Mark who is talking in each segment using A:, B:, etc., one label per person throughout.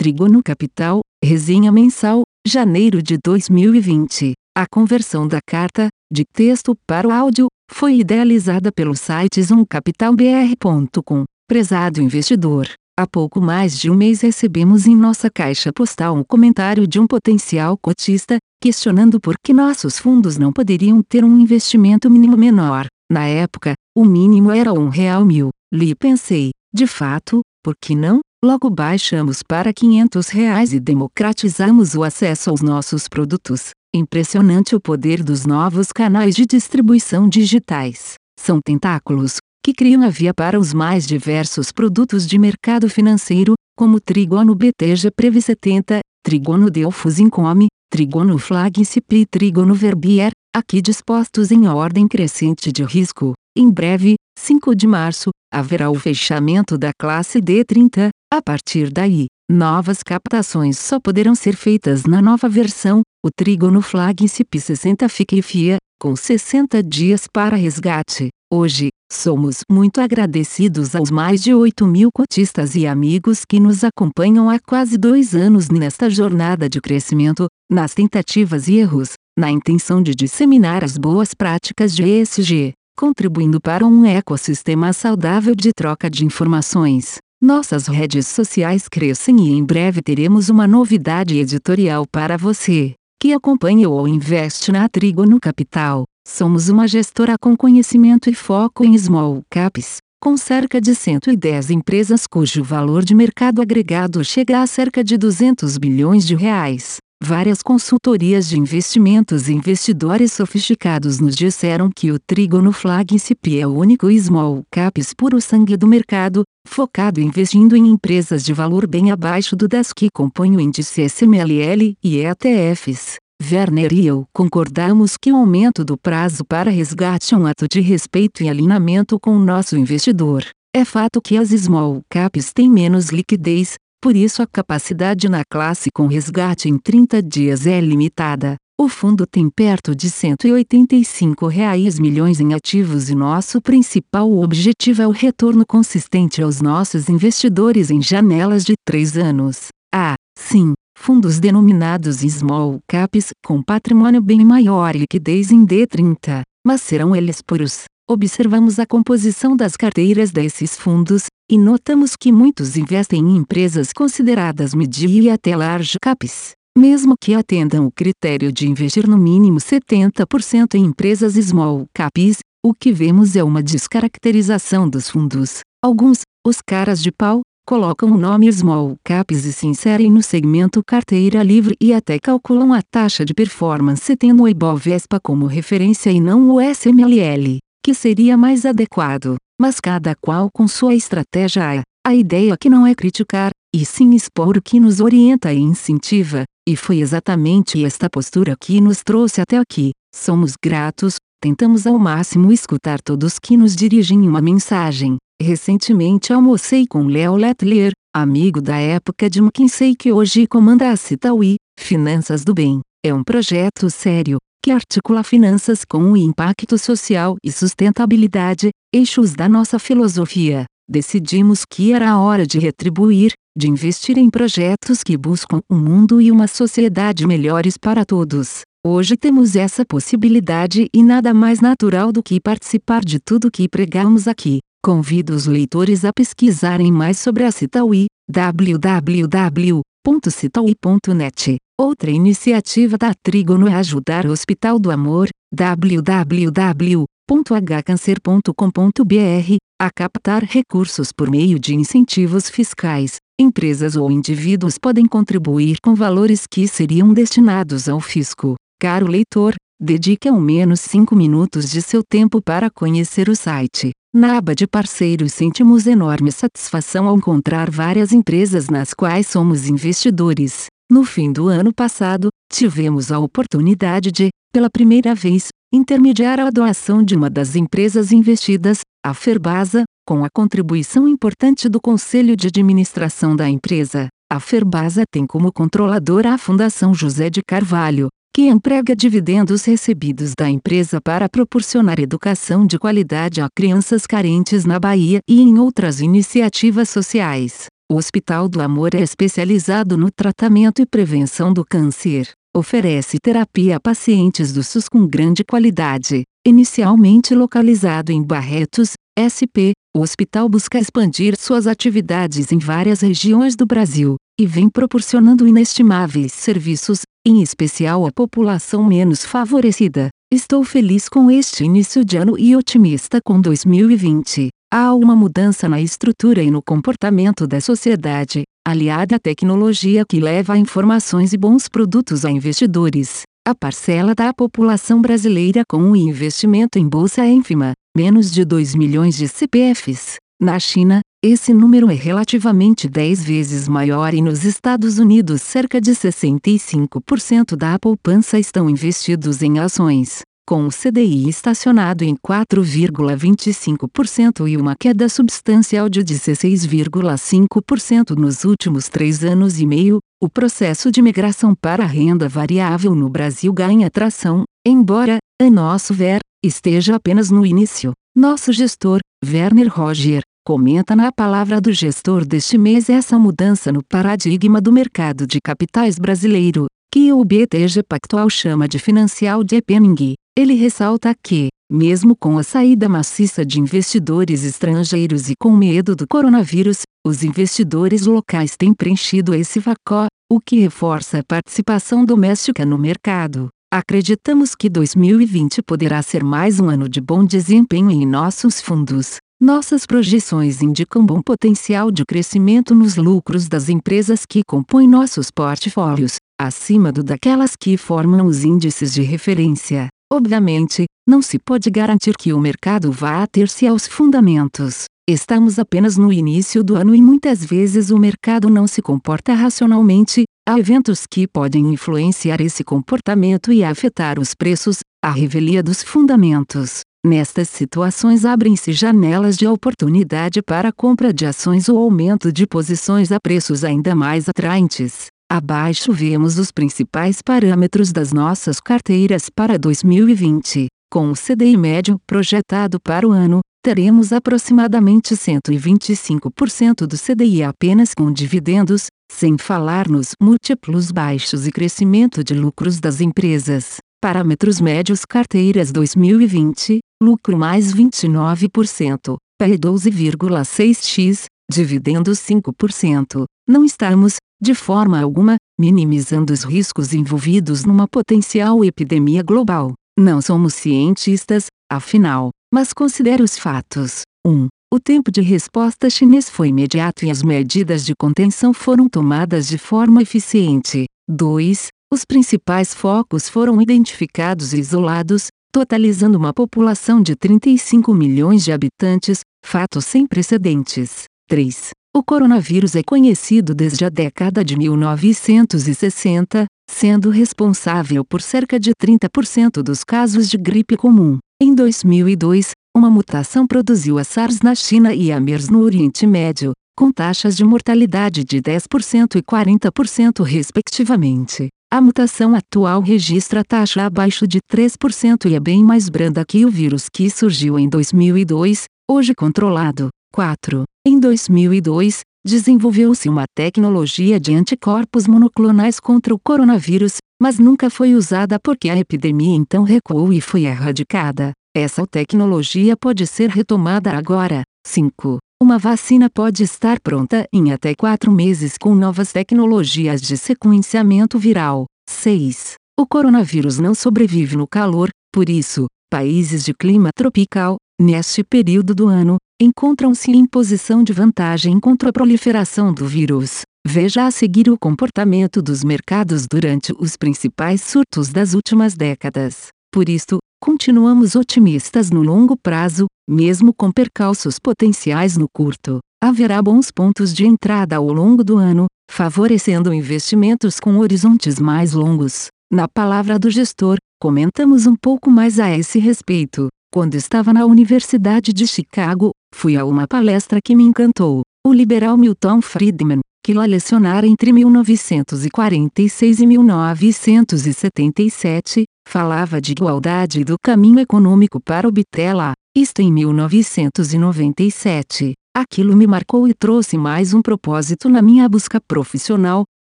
A: Trigono Capital, resenha mensal, janeiro de 2020. A conversão da carta, de texto para o áudio, foi idealizada pelo site zoomcapitalbr.com. Prezado investidor, há pouco mais de um mês recebemos em nossa caixa postal um comentário de um potencial cotista, questionando por que nossos fundos não poderiam ter um investimento mínimo menor. Na época, o mínimo era um real mil. Li pensei, de fato, por que não? Logo baixamos para 500 reais e democratizamos o acesso aos nossos produtos. Impressionante o poder dos novos canais de distribuição digitais. São tentáculos que criam a via para os mais diversos produtos de mercado financeiro, como Trigono BTG Previ 70, Trigono Delfos Income, Trigono Flagship e Trigono Verbier, aqui dispostos em ordem crescente de risco. Em breve, 5 de março, haverá o fechamento da classe D30. A partir daí, novas captações só poderão ser feitas na nova versão, o Trigono Flagship 60 fica e FIA, com 60 dias para resgate. Hoje, somos muito agradecidos aos mais de 8 mil cotistas e amigos que nos acompanham há quase dois anos nesta jornada de crescimento, nas tentativas e erros, na intenção de disseminar as boas práticas de ESG contribuindo para um ecossistema saudável de troca de informações. Nossas redes sociais crescem e em breve teremos uma novidade editorial para você, que acompanha ou investe na Trigono Capital. Somos uma gestora com conhecimento e foco em small caps, com cerca de 110 empresas cujo valor de mercado agregado chega a cerca de 200 bilhões de reais. Várias consultorias de investimentos e investidores sofisticados nos disseram que o Trigono Flagship é o único small caps puro sangue do mercado, focado investindo em empresas de valor bem abaixo do das que compõem o índice SMLL e ETFs. Werner e eu concordamos que o aumento do prazo para resgate é um ato de respeito e alinhamento com o nosso investidor. É fato que as small caps têm menos liquidez, por isso a capacidade na classe com resgate em 30 dias é limitada. O fundo tem perto de 185 reais milhões em ativos e nosso principal objetivo é o retorno consistente aos nossos investidores em janelas de 3 anos. Ah, sim, fundos denominados Small Caps com patrimônio bem maior e liquidez em D30, mas serão eles puros. Observamos a composição das carteiras desses fundos, e notamos que muitos investem em empresas consideradas mid e até large caps, mesmo que atendam o critério de investir no mínimo 70% em empresas small caps, o que vemos é uma descaracterização dos fundos. Alguns, os caras de pau, colocam o nome small caps e se inserem no segmento carteira livre e até calculam a taxa de performance tendo o Ibovespa como referência e não o SMLL que seria mais adequado, mas cada qual com sua estratégia. A ideia que não é criticar, e sim expor o que nos orienta e incentiva, e foi exatamente esta postura que nos trouxe até aqui. Somos gratos, tentamos ao máximo escutar todos que nos dirigem uma mensagem. Recentemente almocei com Leo Letlier, amigo da época de McKinsey que hoje comanda a Citaui, Finanças do Bem. É um projeto sério, que articula finanças com o impacto social e sustentabilidade, eixos da nossa filosofia. Decidimos que era a hora de retribuir, de investir em projetos que buscam um mundo e uma sociedade melhores para todos. Hoje temos essa possibilidade e nada mais natural do que participar de tudo que pregamos aqui. Convido os leitores a pesquisarem mais sobre a Citaui, www.citaui.net. Outra iniciativa da Trígono é ajudar o Hospital do Amor, www.hcancer.com.br, a captar recursos por meio de incentivos fiscais. Empresas ou indivíduos podem contribuir com valores que seriam destinados ao fisco. Caro leitor, dedique ao menos 5 minutos de seu tempo para conhecer o site. Na aba de parceiros sentimos enorme satisfação ao encontrar várias empresas nas quais somos investidores. No fim do ano passado, tivemos a oportunidade de, pela primeira vez, intermediar a doação de uma das empresas investidas, a Ferbasa, com a contribuição importante do Conselho de Administração da empresa. A Ferbasa tem como controladora a Fundação José de Carvalho, que emprega dividendos recebidos da empresa para proporcionar educação de qualidade a crianças carentes na Bahia e em outras iniciativas sociais. O Hospital do Amor é especializado no tratamento e prevenção do câncer. Oferece terapia a pacientes do SUS com grande qualidade. Inicialmente localizado em Barretos, SP, o hospital busca expandir suas atividades em várias regiões do Brasil e vem proporcionando inestimáveis serviços, em especial à população menos favorecida. Estou feliz com este início de ano e otimista com 2020. Há uma mudança na estrutura e no comportamento da sociedade, aliada à tecnologia que leva informações e bons produtos a investidores. A parcela da população brasileira com o investimento em bolsa é ínfima, menos de 2 milhões de CPFs. Na China, esse número é relativamente 10 vezes maior e nos Estados Unidos cerca de 65% da poupança estão investidos em ações, com o CDI estacionado em 4,25% e uma queda substancial de 16,5% nos últimos três anos e meio, o processo de migração para a renda variável no Brasil ganha tração, embora, a nosso ver, esteja apenas no início. Nosso gestor, Werner Roger, comenta na palavra do gestor deste mês essa mudança no paradigma do mercado de capitais brasileiro, que o BTG Pactual chama de financial deepening. Ele ressalta que, mesmo com a saída maciça de investidores estrangeiros e com medo do coronavírus, os investidores locais têm preenchido esse vácuo, o que reforça a participação doméstica no mercado. Acreditamos que 2020 poderá ser mais um ano de bom desempenho em nossos fundos. Nossas projeções indicam bom potencial de crescimento nos lucros das empresas que compõem nossos portfólios, acima do daquelas que formam os índices de referência. Obviamente, não se pode garantir que o mercado vá ater-se aos fundamentos. Estamos apenas no início do ano e muitas vezes o mercado não se comporta racionalmente, Há eventos que podem influenciar esse comportamento e afetar os preços, a revelia dos fundamentos. Nestas situações abrem-se janelas de oportunidade para compra de ações ou aumento de posições a preços ainda mais atraentes. Abaixo vemos os principais parâmetros das nossas carteiras para 2020. Com o CDI médio projetado para o ano, teremos aproximadamente 125% do CDI apenas com dividendos, sem falar nos múltiplos baixos e crescimento de lucros das empresas. Parâmetros médios carteiras 2020, lucro mais 29%, PE 12,6x, dividendos 5%. Não estamos, de forma alguma, minimizando os riscos envolvidos numa potencial epidemia global. Não somos cientistas, afinal, mas considere os fatos. 1. O tempo de resposta chinês foi imediato e as medidas de contenção foram tomadas de forma eficiente. 2. Os principais focos foram identificados e isolados, totalizando uma população de 35 milhões de habitantes, fato sem precedentes. 3. O coronavírus é conhecido desde a década de 1960, sendo responsável por cerca de 30% dos casos de gripe comum. Em 2002, uma mutação produziu a SARS na China e a MERS no Oriente Médio, com taxas de mortalidade de 10% e 40% respectivamente. A mutação atual registra taxa abaixo de 3% e é bem mais branda que o vírus que surgiu em 2002, hoje controlado. 4. Em 2002, desenvolveu-se uma tecnologia de anticorpos monoclonais contra o coronavírus, mas nunca foi usada porque a epidemia então recuou e foi erradicada. Essa tecnologia pode ser retomada agora. 5. Uma vacina pode estar pronta em até 4 meses com novas tecnologias de sequenciamento viral. 6. O coronavírus não sobrevive no calor, por isso, países de clima tropical, neste período do ano, encontram-se em posição de vantagem contra a proliferação do vírus. Veja a seguir o comportamento dos mercados durante os principais surtos das últimas décadas. Por isto, continuamos otimistas no longo prazo, mesmo com percalços potenciais no curto. Haverá bons pontos de entrada ao longo do ano, favorecendo investimentos com horizontes mais longos. Na palavra do gestor, comentamos um pouco mais a esse respeito. Quando estava na Universidade de Chicago, fui a uma palestra que me encantou. O liberal Milton Friedman, que lá lecionara entre 1946 e 1977, falava de igualdade e do caminho econômico para obtê-la, isto em 1997. Aquilo me marcou e trouxe mais um propósito na minha busca profissional,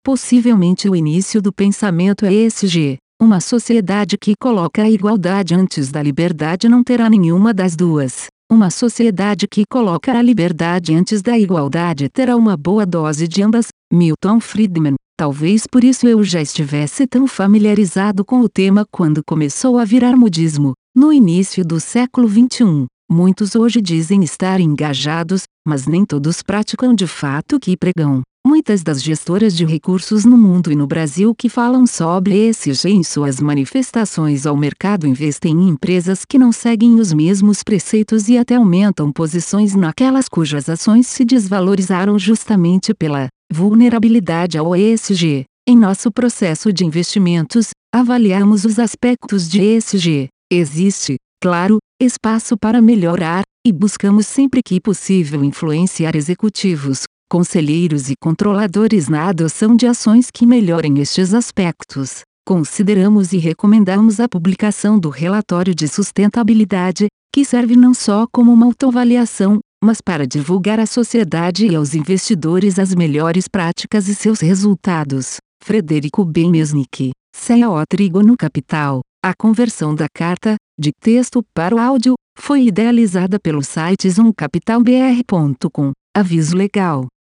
A: possivelmente o início do pensamento ESG. Uma sociedade que coloca a igualdade antes da liberdade não terá nenhuma das duas. Uma sociedade que coloca a liberdade antes da igualdade terá uma boa dose de ambas. Milton Friedman. Talvez por isso eu já estivesse tão familiarizado com o tema quando começou a virar modismo, no início do século XXI. Muitos hoje dizem estar engajados, mas nem todos praticam de fato o que pregam. Muitas das gestoras de recursos no mundo e no Brasil que falam sobre ESG em suas manifestações ao mercado investem em empresas que não seguem os mesmos preceitos e até aumentam posições naquelas cujas ações se desvalorizaram justamente pela vulnerabilidade ao ESG. Em nosso processo de investimentos, avaliamos os aspectos de ESG. Existe, claro, espaço para melhorar, e buscamos sempre que possível influenciar executivos, conselheiros e controladores na adoção de ações que melhorem estes aspectos. Consideramos e recomendamos a publicação do relatório de sustentabilidade, que serve não só como uma autoavaliação, mas para divulgar à sociedade e aos investidores as melhores práticas e seus resultados. Frederico B. Mesnick, CEO Trigono Capital. A conversão da carta, de texto para o áudio, foi idealizada pelo site zoomcapitalbr.com. Aviso legal.